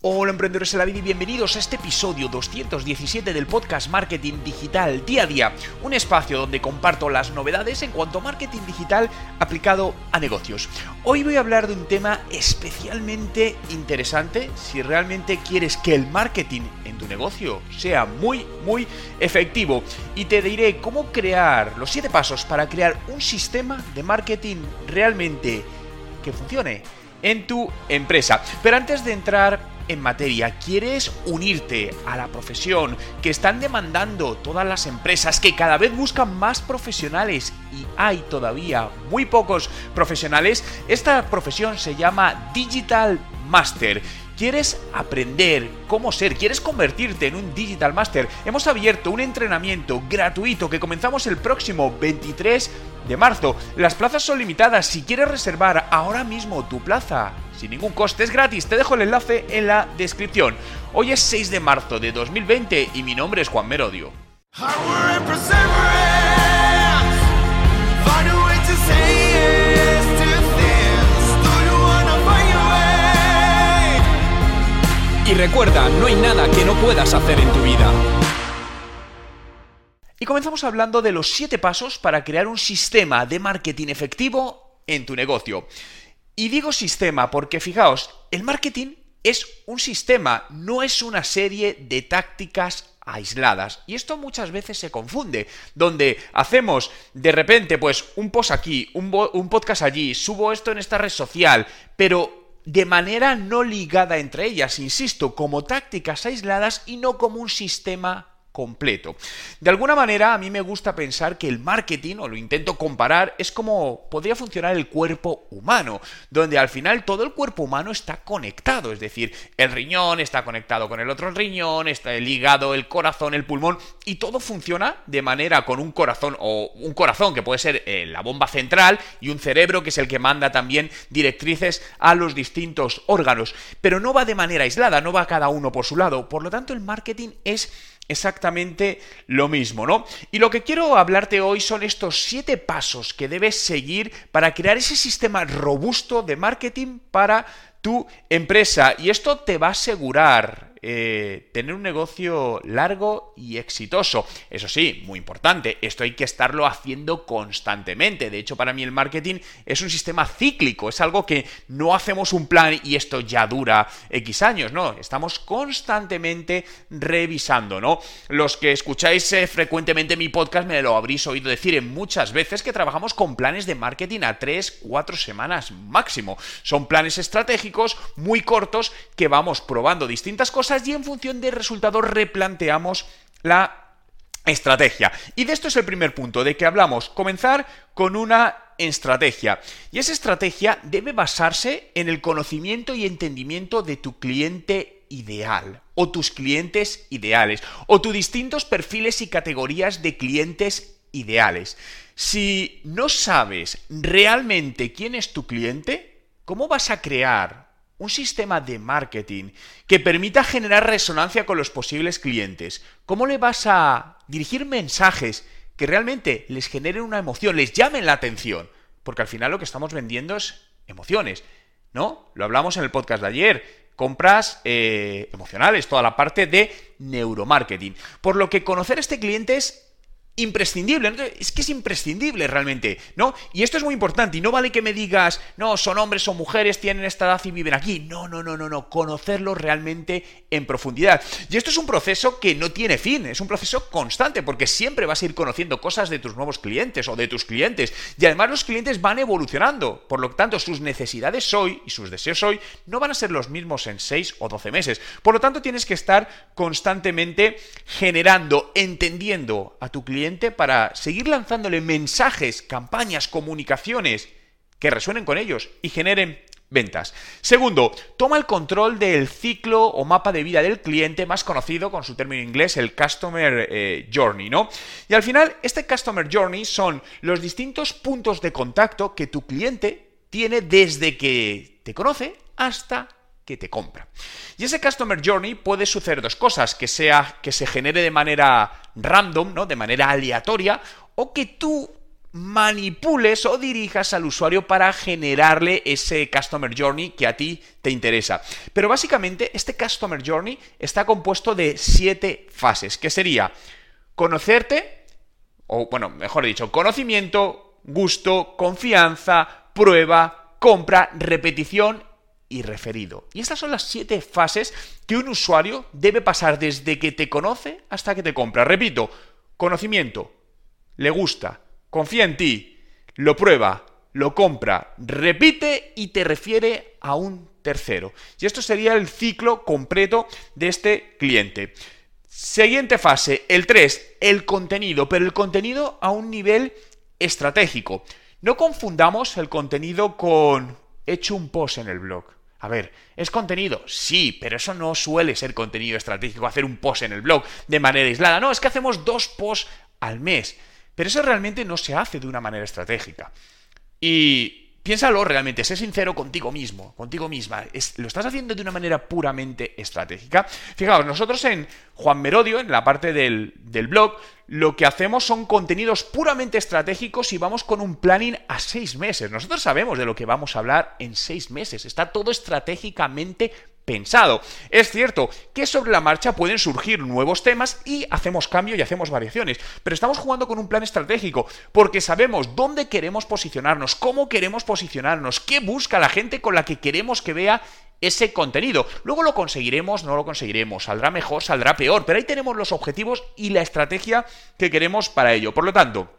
Hola emprendedores de la vida y bienvenidos a este episodio 217 del podcast Marketing Digital Día a Día, un espacio donde comparto las novedades en cuanto a marketing digital aplicado a negocios. Hoy voy a hablar de un tema especialmente interesante si realmente quieres que el marketing en tu negocio sea muy muy efectivo y te diré cómo crear los 7 pasos para crear un sistema de marketing realmente que funcione en tu empresa. Pero antes de entrar en materia, quieres unirte a la profesión que están demandando todas las empresas, que cada vez buscan más profesionales y hay todavía muy pocos profesionales, esta profesión se llama Digital Master ¿Quieres aprender cómo ser? ¿Quieres convertirte en un Digital Master? Hemos abierto un entrenamiento gratuito que comenzamos el próximo 23 de marzo. Las plazas son limitadas. Si quieres reservar ahora mismo tu plaza sin ningún coste, es gratis. Te dejo el enlace en la descripción. Hoy es 6 de marzo de 2020 y mi nombre es Juan Merodio. Y recuerda, no hay nada que no puedas hacer en tu vida. Y comenzamos hablando de los 7 pasos para crear un sistema de marketing efectivo en tu negocio. Y digo sistema porque fijaos, el marketing es un sistema, no es una serie de tácticas aisladas. Y esto muchas veces se confunde, donde hacemos de repente pues un post aquí, un, un podcast allí, subo esto en esta red social, pero de manera no ligada entre ellas, insisto, como tácticas aisladas y no como un sistema completo. De alguna manera, a mí me gusta pensar que el marketing, o lo intento comparar, es como podría funcionar el cuerpo humano, donde al final todo el cuerpo humano está conectado, es decir, el riñón está conectado con el otro riñón, está ligado el corazón, el pulmón, y todo funciona de manera con un corazón, o un corazón que puede ser eh, la bomba central, y un cerebro que es el que manda también directrices a los distintos órganos, pero no va de manera aislada, no va cada uno por su lado, por lo tanto el marketing es exactamente lo mismo, ¿no? Y lo que quiero hablarte hoy son estos siete pasos que debes seguir para crear ese sistema robusto de marketing para tu empresa. Y esto te va a asegurar eh, tener un negocio largo y exitoso. Eso sí, muy importante, esto hay que estarlo haciendo constantemente. De hecho, para mí el marketing es un sistema cíclico, es algo que no hacemos un plan y esto ya dura X años, no, estamos constantemente revisando, ¿no? Los que escucháis eh, frecuentemente mi podcast me lo habréis oído decir en muchas veces que trabajamos con planes de marketing a 3, 4 semanas máximo. Son planes estratégicos muy cortos que vamos probando distintas cosas y en función del resultado replanteamos la estrategia. Y de esto es el primer punto, de que hablamos, comenzar con una estrategia. Y esa estrategia debe basarse en el conocimiento y entendimiento de tu cliente ideal, o tus clientes ideales, o tus distintos perfiles y categorías de clientes ideales. Si no sabes realmente quién es tu cliente, ¿cómo vas a crear un sistema de marketing que permita generar resonancia con los posibles clientes. ¿Cómo le vas a dirigir mensajes que realmente les generen una emoción, les llamen la atención? Porque al final lo que estamos vendiendo es emociones, ¿no? Lo hablamos en el podcast de ayer. Compras eh, emocionales, toda la parte de neuromarketing. Por lo que conocer a este cliente es imprescindible. Es que es imprescindible realmente, ¿no? Y esto es muy importante. Y no vale que me digas, no, son hombres, son mujeres, tienen esta edad y viven aquí. No, no, no, no, no. Conocerlo realmente en profundidad. Y esto es un proceso que no tiene fin. Es un proceso constante porque siempre vas a ir conociendo cosas de tus nuevos clientes o de tus clientes. Y además los clientes van evolucionando. Por lo tanto, sus necesidades hoy y sus deseos hoy no van a ser los mismos en 6 o 12 meses. Por lo tanto, tienes que estar constantemente generando, entendiendo a tu cliente para seguir lanzándole mensajes, campañas, comunicaciones que resuenen con ellos y generen ventas. Segundo, toma el control del ciclo o mapa de vida del cliente, más conocido con su término inglés, el Customer eh, Journey, ¿no? Y al final, este Customer Journey son los distintos puntos de contacto que tu cliente tiene desde que te conoce hasta que te compra. Y ese Customer Journey puede suceder dos cosas, que sea que se genere de manera random, ¿no? De manera aleatoria, o que tú manipules o dirijas al usuario para generarle ese Customer Journey que a ti te interesa. Pero básicamente este Customer Journey está compuesto de siete fases, que sería conocerte, o bueno, mejor dicho, conocimiento, gusto, confianza, prueba, compra, repetición y referido. Y estas son las siete fases que un usuario debe pasar desde que te conoce hasta que te compra. Repito, conocimiento, le gusta, confía en ti, lo prueba, lo compra, repite y te refiere a un tercero. Y esto sería el ciclo completo de este cliente. Siguiente fase, el 3, el contenido, pero el contenido a un nivel estratégico. No confundamos el contenido con hecho un post en el blog. A ver, ¿es contenido? Sí, pero eso no suele ser contenido estratégico, hacer un post en el blog de manera aislada. No, es que hacemos dos posts al mes. Pero eso realmente no se hace de una manera estratégica. Y piénsalo realmente, sé sincero contigo mismo, contigo misma. ¿Lo estás haciendo de una manera puramente estratégica? Fijaos, nosotros en Juan Merodio, en la parte del, del, blog, lo que hacemos son contenidos puramente estratégicos y vamos con un planning a seis meses. Nosotros sabemos de lo que vamos a hablar en seis meses. Está todo estratégicamente pensado. Es cierto que sobre la marcha pueden surgir nuevos temas y hacemos cambio y hacemos variaciones, pero estamos jugando con un plan estratégico porque sabemos dónde queremos posicionarnos, cómo queremos posicionarnos, qué busca la gente con la que queremos que vea ese contenido. Luego lo conseguiremos, no lo conseguiremos, saldrá mejor, saldrá peor, pero ahí tenemos los objetivos y la estrategia que queremos para ello. Por lo tanto,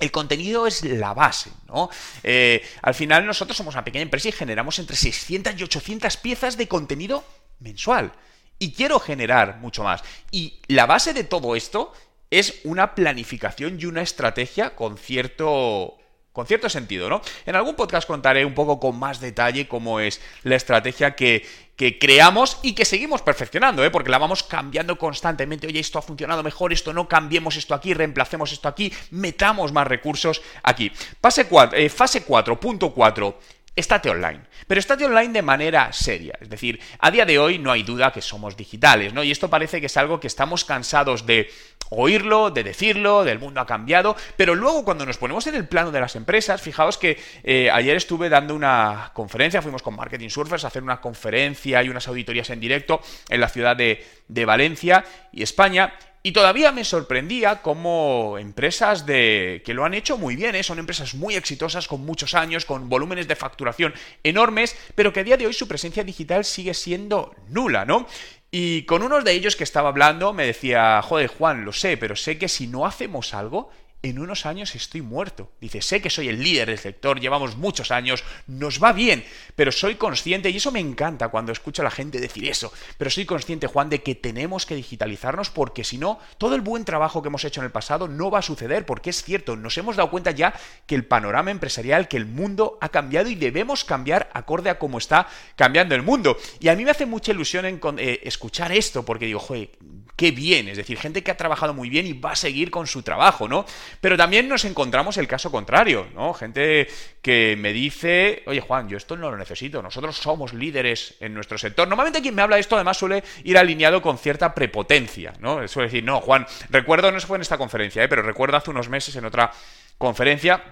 el contenido es la base, ¿no? Eh, al final nosotros somos una pequeña empresa y generamos entre 600 y 800 piezas de contenido mensual. Y quiero generar mucho más. Y la base de todo esto es una planificación y una estrategia con cierto con cierto sentido, ¿no? En algún podcast contaré un poco con más detalle cómo es la estrategia que, que creamos y que seguimos perfeccionando, ¿eh? porque la vamos cambiando constantemente. Oye, esto ha funcionado mejor, esto no, cambiemos esto aquí, reemplacemos esto aquí, metamos más recursos aquí. Fase 4, eh, fase 4.4 estate online. Pero estate online de manera seria. Es decir, a día de hoy no hay duda que somos digitales, ¿no? Y esto parece que es algo que estamos cansados de oírlo, de decirlo, del mundo ha cambiado, pero luego cuando nos ponemos en el plano de las empresas, fijaos que eh, ayer estuve dando una conferencia, fuimos con Marketing Surfers a hacer una conferencia y unas auditorías en directo en la ciudad de, de Valencia y España, y todavía me sorprendía cómo empresas de que lo han hecho muy bien, ¿eh? son empresas muy exitosas, con muchos años, con volúmenes de facturación enormes, pero que a día de hoy su presencia digital sigue siendo nula, ¿no? Y con uno de ellos que estaba hablando me decía, joder Juan, lo sé, pero sé que si no hacemos algo, en unos años estoy muerto. Dice, sé que soy el líder del sector, llevamos muchos años, nos va bien, pero soy consciente, y eso me encanta cuando escucho a la gente decir eso, pero soy consciente, Juan, de que tenemos que digitalizarnos porque si no, todo el buen trabajo que hemos hecho en el pasado no va a suceder, porque es cierto, nos hemos dado cuenta ya que el panorama empresarial, que el mundo ha cambiado y debemos cambiar acorde a cómo está cambiando el mundo. Y a mí me hace mucha ilusión eh, escuchar esto, porque digo, joder, qué bien, es decir, gente que ha trabajado muy bien y va a seguir con su trabajo, ¿no? Pero también nos encontramos el caso contrario, ¿no? Gente que me dice, oye Juan, yo esto no lo necesito, nosotros somos líderes en nuestro sector. Normalmente quien me habla de esto además suele ir alineado con cierta prepotencia, ¿no? Suele decir, no, Juan, recuerdo, no se fue en esta conferencia, ¿eh? pero recuerdo hace unos meses en otra conferencia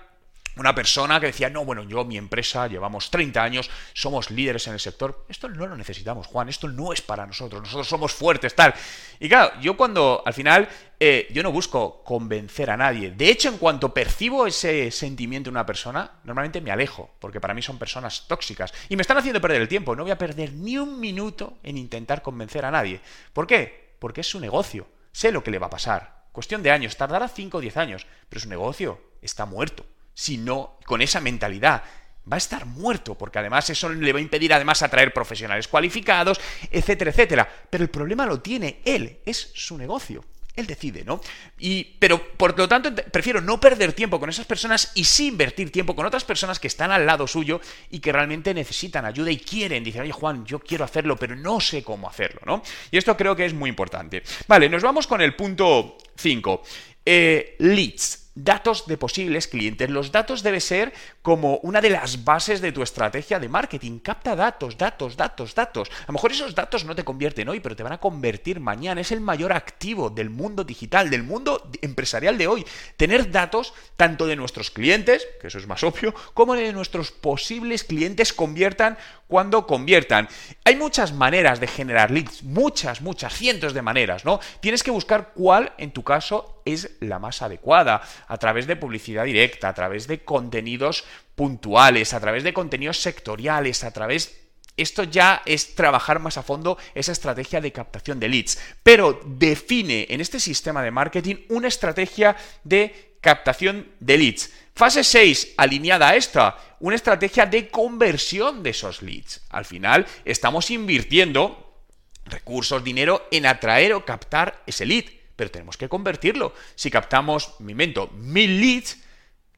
una persona que decía, no, bueno, yo, mi empresa, llevamos 30 años, somos líderes en el sector. Esto no lo necesitamos, Juan, esto no es para nosotros, nosotros somos fuertes, tal. Y claro, yo cuando, al final, eh, yo no busco convencer a nadie. De hecho, en cuanto percibo ese sentimiento en una persona, normalmente me alejo, porque para mí son personas tóxicas. Y me están haciendo perder el tiempo. No voy a perder ni un minuto en intentar convencer a nadie. ¿Por qué? Porque es su negocio. Sé lo que le va a pasar. Cuestión de años, tardará 5 o 10 años, pero su negocio está muerto sino con esa mentalidad. Va a estar muerto, porque además eso le va a impedir además atraer profesionales cualificados, etcétera, etcétera. Pero el problema lo tiene él, es su negocio. Él decide, ¿no? Y, pero por lo tanto, prefiero no perder tiempo con esas personas y sí invertir tiempo con otras personas que están al lado suyo y que realmente necesitan ayuda y quieren. Dicen, oye Juan, yo quiero hacerlo, pero no sé cómo hacerlo, ¿no? Y esto creo que es muy importante. Vale, nos vamos con el punto 5. Eh, leads datos de posibles clientes. Los datos debe ser como una de las bases de tu estrategia de marketing. Capta datos, datos, datos, datos. A lo mejor esos datos no te convierten hoy, pero te van a convertir mañana. Es el mayor activo del mundo digital, del mundo empresarial de hoy. Tener datos tanto de nuestros clientes, que eso es más obvio, como de nuestros posibles clientes conviertan cuando conviertan. Hay muchas maneras de generar leads, muchas, muchas, cientos de maneras, ¿no? Tienes que buscar cuál, en tu caso, es la más adecuada, a través de publicidad directa, a través de contenidos puntuales, a través de contenidos sectoriales, a través esto ya es trabajar más a fondo esa estrategia de captación de leads, pero define en este sistema de marketing una estrategia de captación de leads. Fase 6, alineada a esta, una estrategia de conversión de esos leads. Al final, estamos invirtiendo recursos, dinero en atraer o captar ese lead, pero tenemos que convertirlo. Si captamos, mi invento, mil leads,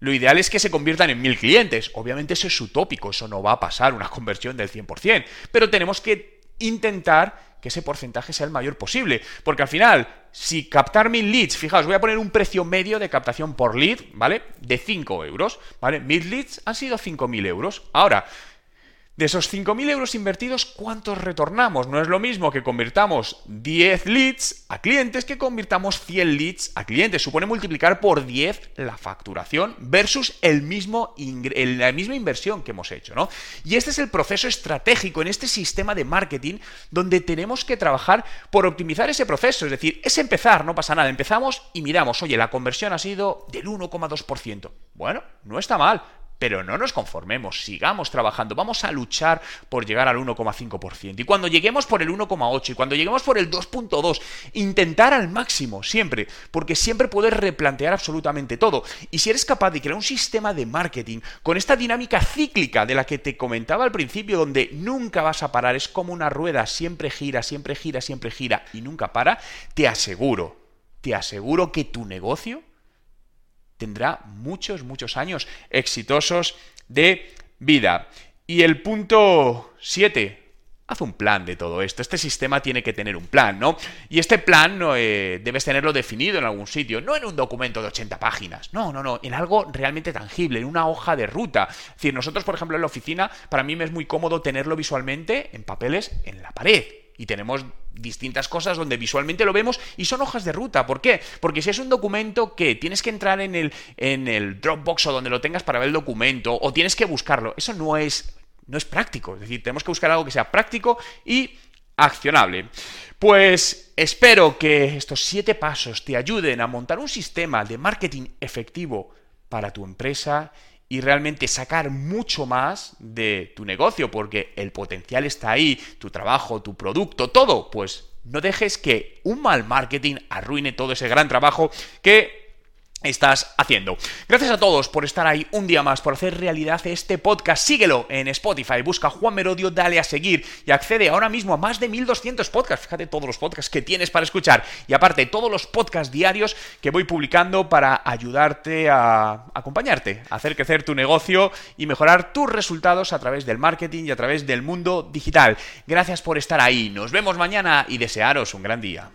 lo ideal es que se conviertan en mil clientes. Obviamente eso es utópico, eso no va a pasar, una conversión del 100%, pero tenemos que intentar que ese porcentaje sea el mayor posible. Porque al final, si captar mil leads, fijaos, voy a poner un precio medio de captación por lead, ¿vale? De 5 euros, ¿vale? Mil leads han sido 5.000 euros. Ahora, de esos 5.000 euros invertidos, ¿cuántos retornamos? No es lo mismo que convirtamos 10 leads a clientes que convirtamos 100 leads a clientes. Supone multiplicar por 10 la facturación versus el mismo la misma inversión que hemos hecho, ¿no? Y este es el proceso estratégico en este sistema de marketing donde tenemos que trabajar por optimizar ese proceso. Es decir, es empezar, no pasa nada. Empezamos y miramos, oye, la conversión ha sido del 1,2%. Bueno, no está mal pero no nos conformemos, sigamos trabajando, vamos a luchar por llegar al 1,5%. Y cuando lleguemos por el 1,8 y cuando lleguemos por el 2,2, intentar al máximo, siempre, porque siempre puedes replantear absolutamente todo. Y si eres capaz de crear un sistema de marketing con esta dinámica cíclica de la que te comentaba al principio, donde nunca vas a parar, es como una rueda, siempre gira, siempre gira, siempre gira y nunca para, te aseguro, te aseguro que tu negocio tendrá muchos, muchos años exitosos de vida. Y el punto 7, haz un plan de todo esto. Este sistema tiene que tener un plan, ¿no? Y este plan no, eh, debes tenerlo definido en algún sitio, no en un documento de 80 páginas, no, no, no, en algo realmente tangible, en una hoja de ruta. Es decir, nosotros, por ejemplo, en la oficina, para mí me es muy cómodo tenerlo visualmente en papeles en la pared y tenemos distintas cosas donde visualmente lo vemos y son hojas de ruta. ¿Por qué? Porque si es un documento que tienes que entrar en el, en el Dropbox o donde lo tengas para ver el documento o tienes que buscarlo, eso no es, no es práctico. Es decir, tenemos que buscar algo que sea práctico y accionable. Pues espero que estos siete pasos te ayuden a montar un sistema de marketing efectivo para tu empresa y realmente sacar mucho más de tu negocio, porque el potencial está ahí, tu trabajo, tu producto, todo, pues no dejes que un mal marketing arruine todo ese gran trabajo que estás haciendo. Gracias a todos por estar ahí un día más, por hacer realidad este podcast. Síguelo en Spotify, busca Juan Merodio, dale a seguir y accede ahora mismo a más de 1200 podcasts. Fíjate todos los podcasts que tienes para escuchar y aparte todos los podcasts diarios que voy publicando para ayudarte a acompañarte, a hacer crecer tu negocio y mejorar tus resultados a través del marketing y a través del mundo digital. Gracias por estar ahí. Nos vemos mañana y desearos un gran día.